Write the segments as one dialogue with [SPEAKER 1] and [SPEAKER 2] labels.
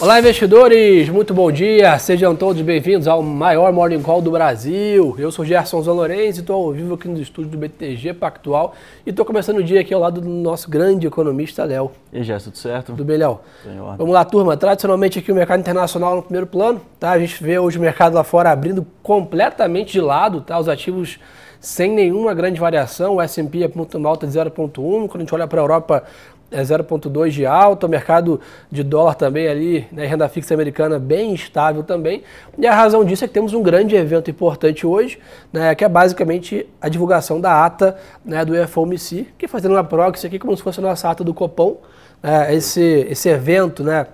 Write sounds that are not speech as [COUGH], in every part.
[SPEAKER 1] Olá, investidores! Muito bom dia! Sejam todos bem-vindos ao maior Morning Call do Brasil. Eu sou Gerson Zanorenz e estou ao vivo aqui no estúdio do BTG Pactual e estou começando o dia aqui ao lado do nosso grande economista, Léo.
[SPEAKER 2] E aí, Gerson, tudo certo?
[SPEAKER 1] Tudo bem, Léo? Vamos lá, turma. Tradicionalmente aqui o mercado internacional no primeiro plano, tá? A gente vê hoje o mercado lá fora abrindo completamente de lado, tá? Os ativos sem nenhuma grande variação, o S&P aponta uma alta de 0,1, quando a gente olha para a Europa é 0,2 de alta, o mercado de dólar também ali, né, renda fixa americana bem estável também. E a razão disso é que temos um grande evento importante hoje, né, que é basicamente a divulgação da ata né, do FOMC, que fazendo uma proxy aqui como se fosse a nossa ata do Copom. É, esse, esse evento né,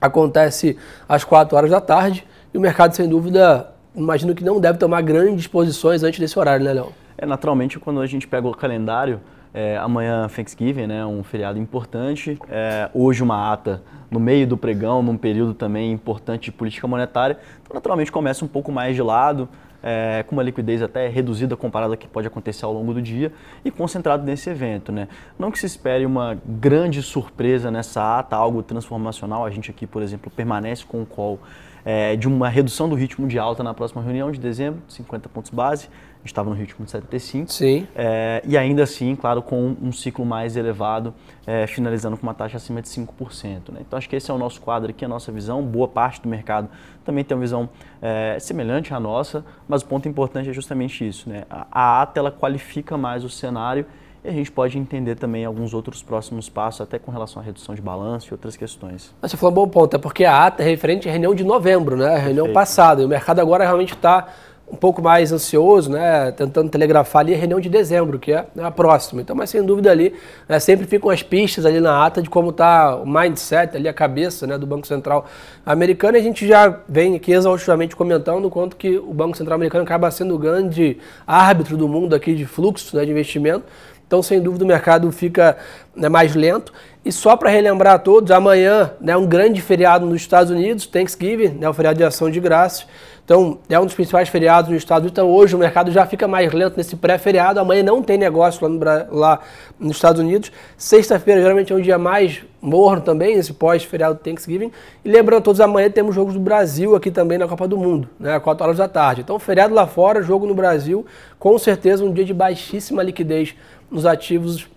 [SPEAKER 1] acontece às 4 horas da tarde e o mercado, sem dúvida, imagino que não deve tomar grandes posições antes desse horário, né, Léo?
[SPEAKER 2] É, naturalmente, quando a gente pega o calendário, é, amanhã Thanksgiving, né, um feriado importante. É, hoje uma ata no meio do pregão, num período também importante de política monetária. Então, naturalmente, começa um pouco mais de lado, é, com uma liquidez até reduzida comparada ao que pode acontecer ao longo do dia e concentrado nesse evento. Né? Não que se espere uma grande surpresa nessa ata, algo transformacional. A gente aqui, por exemplo, permanece com o call é, de uma redução do ritmo de alta na próxima reunião de dezembro, 50 pontos base a gente estava no ritmo de 75.
[SPEAKER 1] Sim.
[SPEAKER 2] É, e ainda assim, claro, com um ciclo mais elevado, é, finalizando com uma taxa acima de 5%. Né? Então acho que esse é o nosso quadro aqui, a nossa visão. Boa parte do mercado também tem uma visão é, semelhante à nossa, mas o ponto importante é justamente isso. Né? A, a ata ela qualifica mais o cenário e a gente pode entender também alguns outros próximos passos, até com relação à redução de balanço e outras questões.
[SPEAKER 1] Você falou um bom ponto, é porque a ata é referente à reunião de novembro, né? A reunião Perfeito. passada. E o mercado agora realmente está um pouco mais ansioso, né, tentando telegrafar ali a reunião de dezembro, que é a próxima. Então, mas sem dúvida ali, né, sempre ficam as pistas ali na ata de como está o mindset ali, a cabeça né, do Banco Central americano. E a gente já vem aqui exaustivamente comentando o quanto que o Banco Central americano acaba sendo o grande árbitro do mundo aqui de fluxo né, de investimento. Então, sem dúvida, o mercado fica né, mais lento. E só para relembrar a todos, amanhã é né, um grande feriado nos Estados Unidos, Thanksgiving, né, o feriado de ação de graças. Então, é um dos principais feriados nos Estados Unidos. Então, hoje o mercado já fica mais lento nesse pré-feriado. Amanhã não tem negócio lá, no, lá nos Estados Unidos. Sexta-feira, geralmente, é um dia mais morno também, esse pós-feriado do Thanksgiving. E lembrando todos, amanhã temos jogos do Brasil aqui também na Copa do Mundo, né, às 4 horas da tarde. Então, feriado lá fora, jogo no Brasil. Com certeza, um dia de baixíssima liquidez nos ativos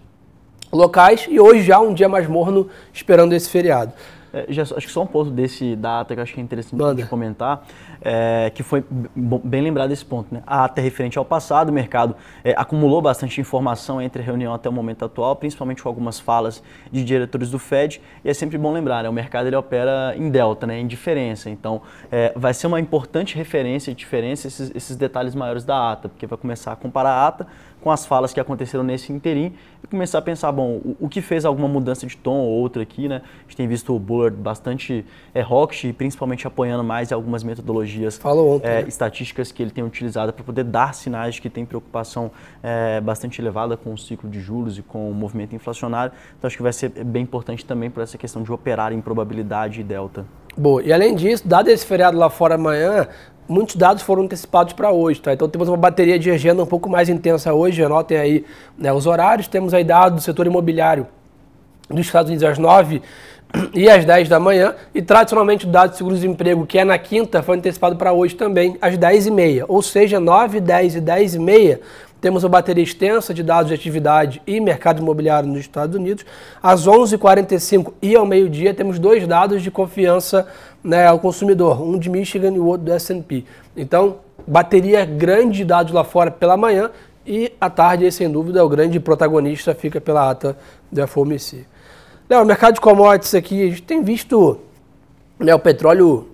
[SPEAKER 1] locais. E hoje já um dia mais morno esperando esse feriado.
[SPEAKER 2] É, já, acho que só um ponto desse data que eu acho que é interessante de comentar, é, que foi bem lembrado esse ponto. Né? A ata é referente ao passado, o mercado é, acumulou bastante informação entre a reunião até o momento atual, principalmente com algumas falas de diretores do Fed, e é sempre bom lembrar, né? o mercado ele opera em delta, né? em diferença, então é, vai ser uma importante referência e diferença esses, esses detalhes maiores da ata, porque vai começar a comparar a ata com as falas que aconteceram nesse interim e começar a pensar, bom, o, o, que fez alguma mudança de tom ou outra aqui, né? A gente tem visto o Bullard bastante é, hawkish, principalmente apoiando mais algumas metodologias
[SPEAKER 1] ontem,
[SPEAKER 2] é,
[SPEAKER 1] né?
[SPEAKER 2] estatísticas que ele tem utilizado para poder dar sinais de que tem preocupação é, bastante elevada com o ciclo de juros e com o movimento inflacionário. Então acho que vai ser bem importante também para essa questão de operar em probabilidade e delta.
[SPEAKER 1] Boa, e além disso, dado esse feriado lá fora amanhã, muitos dados foram antecipados para hoje, tá? Então temos uma bateria de agenda um pouco mais intensa hoje, anotem aí né, os horários. Temos aí dados do setor imobiliário dos Estados Unidos às 9 e às 10 da manhã, e tradicionalmente o dado de seguro-desemprego, que é na quinta, foi antecipado para hoje também, às 10 e meia. Ou seja, 9, 10 e 10 e meia temos uma bateria extensa de dados de atividade e mercado imobiliário nos Estados Unidos. Às 11h45 e ao meio-dia temos dois dados de confiança né, ao consumidor, um de Michigan e o outro do S&P. Então, bateria grande de dados lá fora pela manhã e à tarde, sem dúvida, o grande protagonista fica pela ata da FOMC. Léo, o mercado de commodities aqui, a gente tem visto né, o petróleo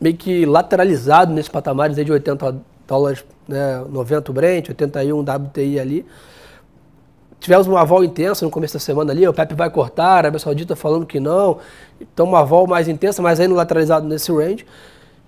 [SPEAKER 1] meio que lateralizado nesses patamares de 80 dólares, né, 90 o Brent, 81 WTI ali. Tivemos uma vol intensa no começo da semana ali, o Pepe vai cortar, a Arábia Saudita falando que não. Então uma vol mais intensa, mas ainda lateralizado nesse range.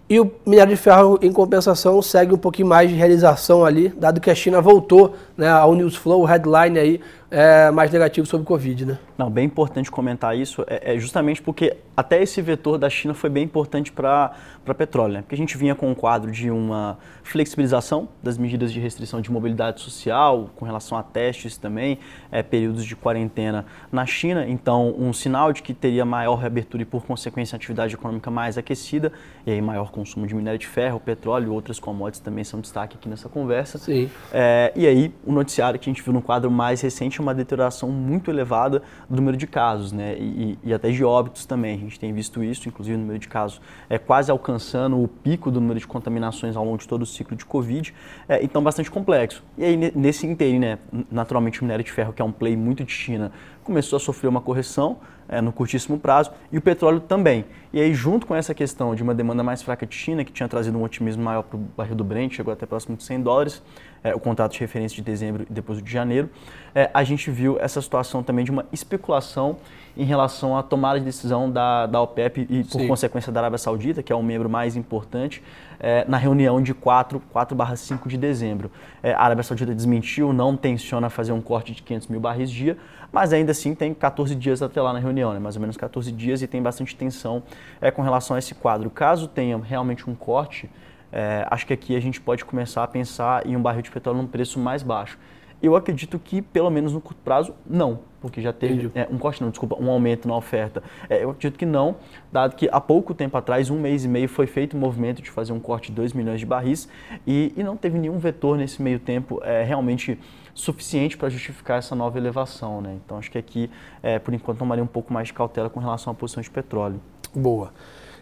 [SPEAKER 1] E o minério de ferro, em compensação, segue um pouquinho mais de realização ali, dado que a China voltou né, ao news flow, headline aí, é, mais negativo sobre o Covid, né?
[SPEAKER 2] Não, bem importante comentar isso, é, é justamente porque até esse vetor da China foi bem importante para petróleo, né? Porque a gente vinha com um quadro de uma flexibilização das medidas de restrição de mobilidade social, com relação a testes também, é, períodos de quarentena na China, então um sinal de que teria maior reabertura e, por consequência, atividade econômica mais aquecida, e aí maior consumo de minério de ferro, petróleo e outras commodities também são destaque aqui nessa conversa.
[SPEAKER 1] Sim.
[SPEAKER 2] É, e aí, o noticiário que a gente viu no quadro mais recente uma deterioração muito elevada do número de casos, né? E, e, até de óbitos também. A gente tem visto isso, inclusive o número de casos é quase alcançando o pico do número de contaminações ao longo de todo o ciclo de Covid. É, então, bastante complexo. E aí, nesse inteiro, né? Naturalmente, o minério de ferro, que é um play muito de China, começou a sofrer uma correção é, no curtíssimo prazo e o petróleo também. E aí, junto com essa questão de uma demanda mais fraca de China, que tinha trazido um otimismo maior para o barril do Brent, chegou até próximo de 100 dólares, é, o contrato de referência de dezembro e depois de janeiro, é, a gente viu essa situação também de uma especulação em relação à tomada de decisão da, da OPEP e, por Sim. consequência, da Arábia Saudita, que é o membro mais importante, é, na reunião de 4, 4 5 de dezembro. É, a Arábia Saudita desmentiu, não tenciona fazer um corte de 500 mil barris dia, mas ainda assim tem 14 dias até lá na reunião, né? mais ou menos 14 dias, e tem bastante tensão é, com relação a esse quadro. Caso tenha realmente um corte, é, acho que aqui a gente pode começar a pensar em um barril de petróleo num preço mais baixo. Eu acredito que, pelo menos no curto prazo, não, porque já teve é, um corte, não, desculpa, um aumento na oferta. É, eu acredito que não, dado que há pouco tempo atrás, um mês e meio, foi feito o movimento de fazer um corte de 2 milhões de barris e, e, não teve nenhum vetor nesse meio tempo é, realmente suficiente para justificar essa nova elevação. Né? Então, acho que aqui, é, por enquanto, tomaria um pouco mais de cautela com relação à posição de petróleo.
[SPEAKER 1] Boa.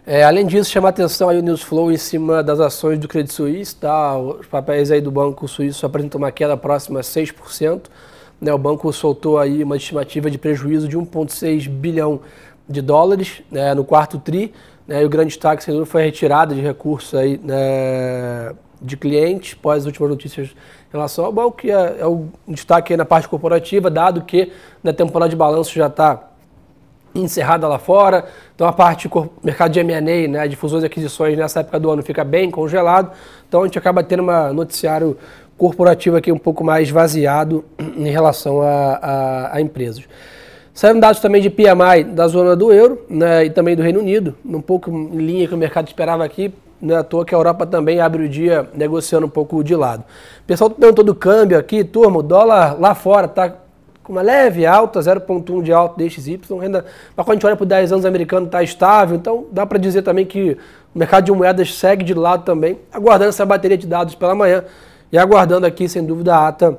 [SPEAKER 1] É, além disso, chama atenção aí o news flow em cima das ações do Credit Suisse, tá? Os papéis aí do Banco Suíço apresentam uma queda próxima a 6%. Né? O banco soltou aí uma estimativa de prejuízo de 1,6 bilhão de dólares né? no quarto tri. Né? E o grande destaque, foi a retirada de recursos aí, né? de clientes, após as últimas notícias em relação ao banco, que é, é o destaque na parte corporativa, dado que na temporada de balanço já está encerrada lá fora. Então a parte mercado de M&A, né, de fusões e aquisições nessa época do ano fica bem congelado. Então a gente acaba tendo um noticiário corporativo aqui um pouco mais vaziado em relação a, a, a empresas. Saíram dados também de PMI da zona do euro né, e também do Reino Unido, um pouco em linha que o mercado esperava aqui, não é à toa que a Europa também abre o dia negociando um pouco de lado. O pessoal perguntou do câmbio aqui, turma, o dólar lá fora está com uma leve alta, 0,1 de alta DXY, renda, mas quando a gente olha para 10 anos americano está estável, então dá para dizer também que o mercado de moedas segue de lado também, aguardando essa bateria de dados pela manhã e aguardando aqui, sem dúvida, a ata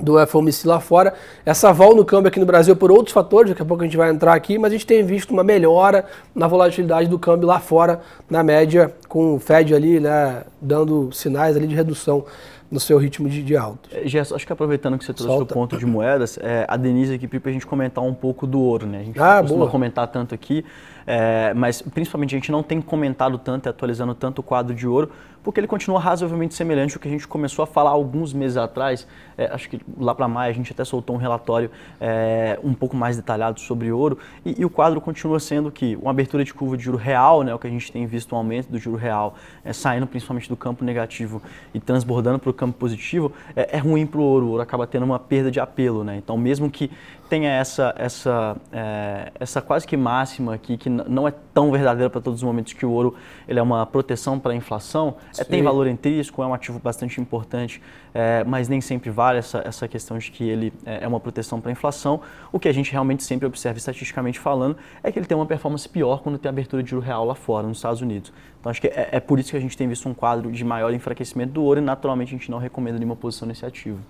[SPEAKER 1] do FOMC lá fora. Essa vol no câmbio aqui no Brasil por outros fatores, daqui a pouco a gente vai entrar aqui, mas a gente tem visto uma melhora na volatilidade do câmbio lá fora, na média, com o Fed ali, né, dando sinais ali de redução no seu ritmo de, de alto.
[SPEAKER 2] É, Gerson, acho que aproveitando que você trouxe Solta. o ponto de moedas, é, a Denise aqui pediu para a gente comentar um pouco do ouro, né? A gente ah, costuma boa. comentar tanto aqui, é, mas principalmente a gente não tem comentado tanto e atualizando tanto o quadro de ouro, porque ele continua razoavelmente semelhante ao que a gente começou a falar alguns meses atrás. É, acho que lá para maio a gente até soltou um relatório é, um pouco mais detalhado sobre ouro, e, e, o quadro continua sendo que uma abertura de curva de juro real, né, o que a gente tem visto um aumento do juro real, é, saindo principalmente do campo negativo e transbordando para o campo positivo, é, é ruim para o ouro. O ouro acaba tendo uma perda de apelo. Né? Então, mesmo que tenha essa, essa, é, essa quase que máxima aqui, que não é tão verdadeira para todos os momentos, que o ouro ele é uma proteção para a inflação, é, tem valor intrínseco, é um ativo bastante importante, é, mas nem sempre vale essa, essa questão de que ele é, é uma proteção para a inflação. O que a gente realmente sempre observa estatisticamente falando é que ele tem uma performance pior quando tem abertura de juro real lá fora, nos Estados Unidos. Então acho que é, é por isso que a gente tem visto um quadro de maior enfraquecimento do ouro e naturalmente a gente não recomenda nenhuma posição nesse ativo.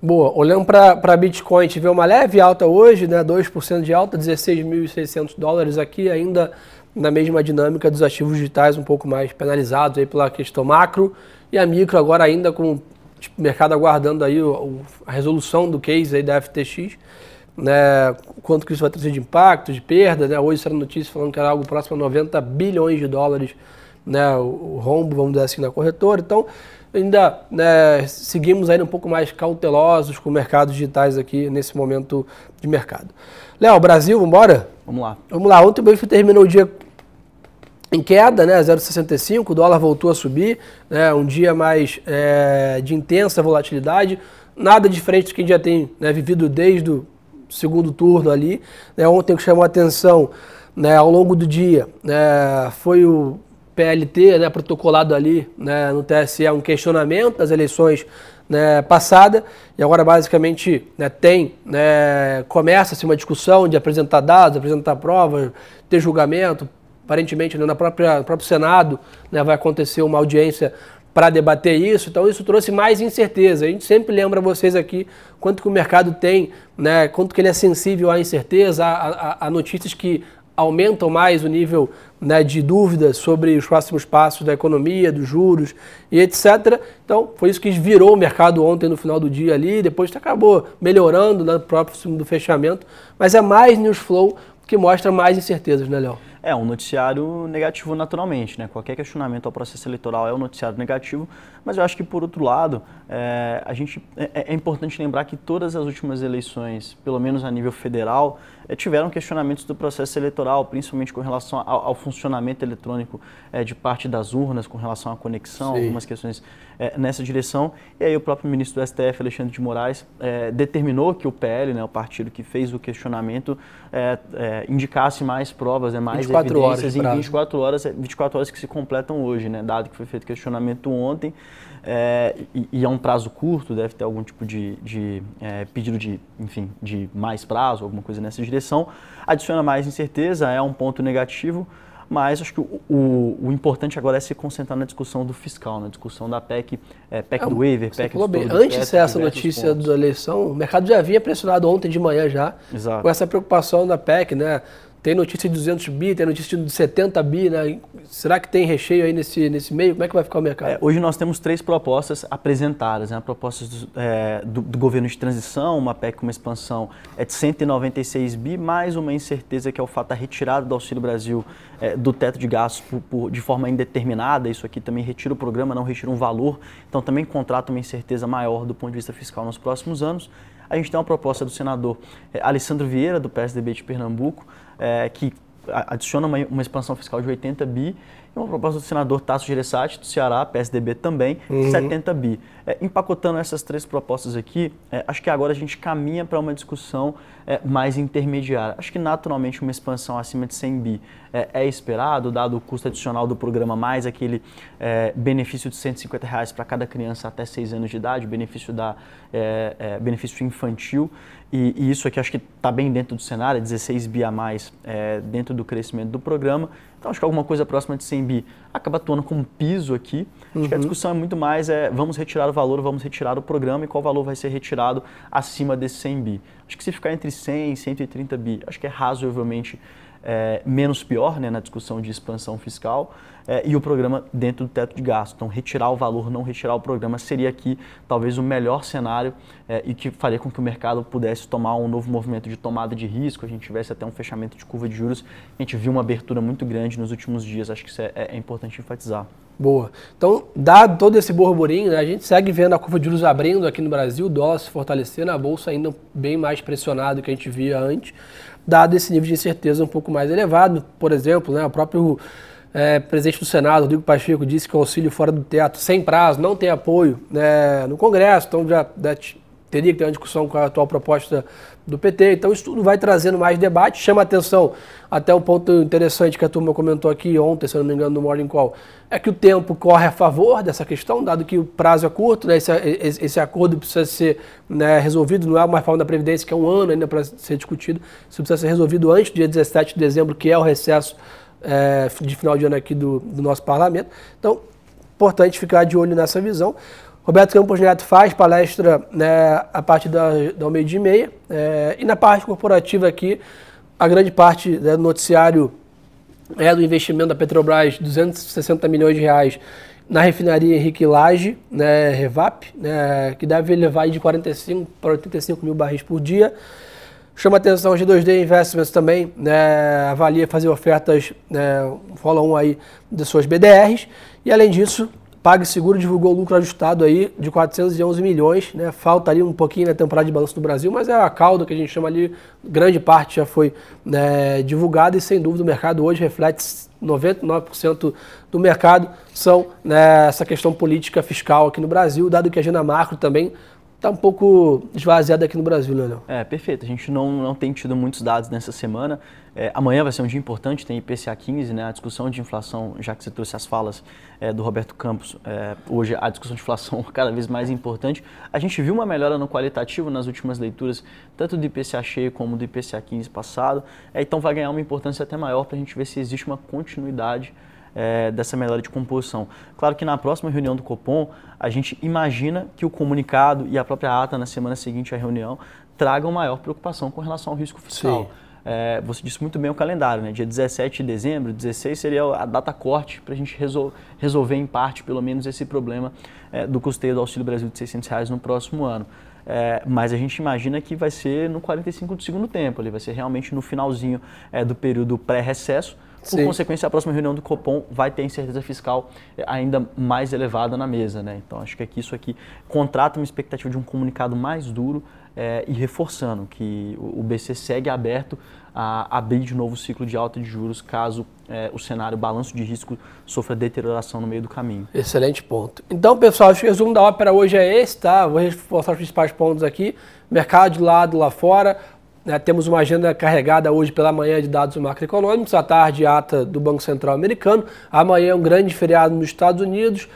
[SPEAKER 1] Boa. Olhando para Bitcoin, a vê uma leve alta hoje, né? 2% de alta, 16.600 dólares aqui, ainda na mesma dinâmica dos ativos digitais, um pouco mais penalizados aí pela questão macro. E a micro agora ainda com o tipo, mercado aguardando aí o, o, a resolução do case aí da FTX, né? Quanto que isso vai trazer de impacto, de perda, né? Hoje saiu notícia falando que era algo próximo a 90 bilhões de dólares, né? O, o rombo, vamos dizer assim, na corretora. Então, ainda né, seguimos ainda um pouco mais cautelosos com mercados digitais aqui nesse momento de mercado. Léo, Brasil, vamos embora?
[SPEAKER 2] Vamos lá.
[SPEAKER 1] Vamos lá. Ontem o BIF terminou o dia em queda, né, 0,65, o dólar voltou a subir, né, um dia mais é, de intensa volatilidade, nada diferente do que a gente já tem né, vivido desde o segundo turno ali. Né, ontem o que chamou a atenção né, ao longo do dia né, foi o PLT né, protocolado ali né, no TSE um questionamento das eleições né, passada e agora basicamente né, tem né, começa-se uma discussão de apresentar dados, apresentar provas, ter julgamento. Aparentemente, né, na própria, no próprio Senado né, vai acontecer uma audiência para debater isso. Então isso trouxe mais incerteza. A gente sempre lembra vocês aqui quanto que o mercado tem, né, quanto que ele é sensível à incerteza, a, a, a notícias que aumentam mais o nível né, de dúvidas sobre os próximos passos da economia, dos juros e etc. Então, foi isso que virou o mercado ontem no final do dia ali, depois acabou melhorando no né, próximo do fechamento, mas é mais news flow que mostra mais incertezas, né, Léo?
[SPEAKER 2] É um noticiário negativo naturalmente, né? Qualquer questionamento ao processo eleitoral é um noticiário negativo, mas eu acho que por outro lado, é, a gente é, é importante lembrar que todas as últimas eleições, pelo menos a nível federal, é, tiveram questionamentos do processo eleitoral, principalmente com relação ao, ao funcionamento eletrônico é, de parte das urnas, com relação à conexão, Sim. algumas questões é, nessa direção. E aí o próprio ministro do STF, Alexandre de Moraes, é, determinou que o PL, né, o partido que fez o questionamento, é, é, indicasse mais provas, né, mais evidências horas em 24 horas, 24 horas que se completam hoje, né, dado que foi feito questionamento ontem. É, e, e, é um prazo curto, deve ter algum tipo de, de é, pedido de, enfim, de mais prazo, alguma coisa nessa direção. Adiciona mais incerteza, é um ponto negativo, mas acho que o, o, o, importante agora é se concentrar na discussão do fiscal, na discussão da PEC, é, PEC é, do waiver, PEC do
[SPEAKER 1] bem. Antes dessa notícia pontos. da eleição, o mercado já havia pressionado ontem de manhã já, Exato. com essa preocupação da PEC, né? Tem notícia de 200 bi, tem notícia de 70 bi, né? Será que tem recheio aí nesse, nesse meio? Como é que vai ficar o mercado?
[SPEAKER 2] É, hoje nós temos três propostas apresentadas, né? Propostas do, é, do, do, governo de transição, uma PEC com uma expansão é de 196 bi, mais uma incerteza que é o fato da retirada do Auxílio Brasil é, do teto de gastos por, por, de forma indeterminada. Isso aqui também retira o programa, não retira um valor. Então também contrata uma incerteza maior do ponto de vista fiscal nos próximos anos. A gente tem uma proposta do senador é, Alessandro Vieira, do PSDB de Pernambuco, é, que adiciona uma, uma, expansão fiscal de 80 bi uma proposta do senador Tasso Gereissati, do Ceará, PSDB também, uhum. 70 bi. É, empacotando essas três propostas aqui, é, acho que agora a gente caminha para uma discussão é, mais intermediária. Acho que naturalmente uma expansão acima de 100 bi é, é esperado, dado o custo adicional do programa, mais aquele é, benefício de 150 reais para cada criança até 6 anos de idade, benefício, da, é, benefício infantil. E, e, isso aqui acho que está bem dentro do cenário, 16 bi a mais dentro do crescimento do programa. Então acho que alguma coisa próxima de 100 bi acaba atuando como piso aqui. Acho uhum. que a uhum. discussão é muito mais é vamos retirar o valor, vamos retirar o programa e qual valor vai ser retirado acima desse 100 bi. Acho que se ficar entre 100 e 130 bi, acho que é razoavelmente é, menos pior né, na discussão de expansão fiscal é, e o programa dentro do teto de gasto. Então, retirar o valor, não retirar o programa, seria aqui talvez o melhor cenário é, e que faria com que o mercado pudesse tomar um novo movimento de tomada de risco, a gente tivesse até um fechamento de curva de juros. A gente viu uma abertura muito grande nos últimos dias, acho que isso é, é, é importante enfatizar.
[SPEAKER 1] Boa. Então, dado todo esse burburinho, né, a gente segue vendo a curva de juros abrindo aqui no Brasil, o dólar se fortalecendo, a bolsa ainda bem mais pressionado do que a gente via antes, dado esse nível de incerteza um pouco mais elevado. Por exemplo, né, o próprio é, presidente do Senado, Rodrigo Pacheco, disse que o auxílio fora do teto, sem prazo, não tem apoio né, no Congresso, então já, já teria que ter uma discussão com a atual proposta do PT. Então isso tudo vai trazendo mais debate, chama atenção até um ponto interessante que a turma comentou aqui ontem, se eu não me engano, no Morning Call, é que o tempo corre a favor dessa questão, dado que o prazo é curto, né, esse, esse, acordo precisa ser né, resolvido, não é uma reforma da Previdência que é um ano ainda para ser discutido, isso precisa ser resolvido antes do dia 17 de dezembro, que é o recesso é, de final de ano aqui do, do nosso parlamento. Então, importante ficar de olho nessa visão. Roberto Campos Neto faz palestra né, a partir da, da meio-dia e meia. É, e na parte corporativa aqui, a grande parte né, do noticiário é do investimento da Petrobras, 260 milhões de reais na refinaria Henrique Lage, né, Revap, né, que deve levar de 45 para 85 mil barris por dia. Chama atenção o G2D Investments também, né, avalia fazer ofertas, né, follow aí de suas BDRs. E além disso, PagSeguro divulgou o lucro ajustado aí de 411 milhões, né? Falta ali um pouquinho na temporada de balanço do Brasil, mas é a cauda que a gente chama ali, grande parte já foi né, divulgada e sem dúvida o mercado hoje reflete 99% do mercado são né, essa questão política fiscal aqui no Brasil, dado que a agenda macro também está um pouco esvaziada aqui no Brasil, né, Léo?
[SPEAKER 2] É, perfeito. A gente não, não tem tido muitos dados nessa semana. É, amanhã vai ser um dia importante, tem IPCA 15, né, a discussão de inflação, já que você trouxe as falas é, do Roberto Campos, é, hoje a discussão de inflação [LAUGHS] cada vez mais importante. A gente viu uma melhora no qualitativo nas últimas leituras, tanto do IPCA cheio como do IPCA 15 passado, é, então vai ganhar uma importância até maior para a gente ver se existe uma continuidade é, dessa melhora de composição. Claro que na próxima reunião do Copom, a gente imagina que o comunicado e a própria ata na semana seguinte à reunião tragam maior preocupação com relação ao risco fiscal. Sim. É, você disse muito bem o calendário, né? Dia 17 de dezembro, 16 seria a data corte para a gente resol resolver em parte, pelo menos, esse problema é, do custeio do Auxílio Brasil de 600 reais no próximo ano. É, mas a gente imagina que vai ser no 45 do segundo tempo, ali vai ser realmente no finalzinho é, do período pré-recesso, por Sim. consequência, a próxima reunião do Copom vai ter incerteza fiscal eh, ainda mais elevada na mesa. Né? Então, acho que aqui, isso aqui contrata uma expectativa de um comunicado mais duro é, e reforçando que o BC segue aberto a abrir de novo o ciclo de alta de juros caso é, o cenário balanço de risco sofra deterioração no meio do caminho.
[SPEAKER 1] Excelente ponto. Então, pessoal, acho que o resumo da ópera hoje é esse, tá? Vou reforçar os principais pontos aqui. Mercado de lado lá fora, né, temos uma agenda carregada hoje pela manhã de dados macroeconômicos, à tarde ata do Banco Central americano, amanhã é um grande feriado nos Estados Unidos,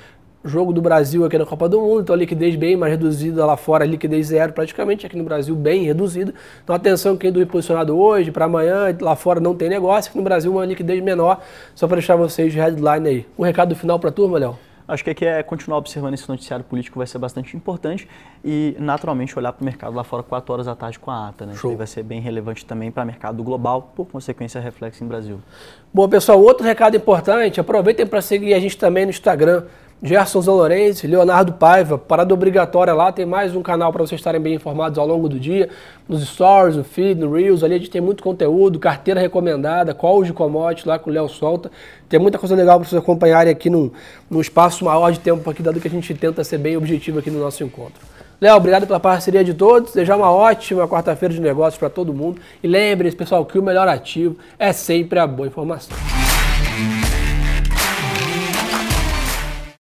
[SPEAKER 1] jogo do Brasil aqui na Copa do Mundo, então a liquidez bem mais reduzida lá fora, liquidez zero praticamente, aqui no Brasil bem reduzida. Então atenção quem do posicionado hoje, para amanhã, lá fora não tem negócio, aqui no Brasil uma liquidez menor, só para deixar vocês de headline aí. Um recado final para a turma, Léo?
[SPEAKER 2] Acho que aqui é continuar observando esse noticiário político vai ser bastante importante e, naturalmente, olhar para o mercado lá fora 4 horas da tarde com a ata. Né? Show. Que vai ser bem relevante também para o mercado global, por consequência, reflexo em Brasil.
[SPEAKER 1] Bom, pessoal, outro recado importante, aproveitem para seguir a gente também no Instagram, Gerson Zanorense, Leonardo Paiva, parada obrigatória lá, tem mais um canal para vocês estarem bem informados ao longo do dia, nos stories, no feed, no Reels, ali a gente tem muito conteúdo, carteira recomendada, calls de commodities lá com o Léo Solta, tem muita coisa legal para vocês acompanharem aqui num, num espaço maior de tempo aqui, dado que a gente tenta ser bem objetivo aqui no nosso encontro. Léo, obrigado pela parceria de todos. Desejar uma ótima quarta-feira de negócios para todo mundo. E lembre-se, pessoal, que o melhor ativo é sempre a boa informação.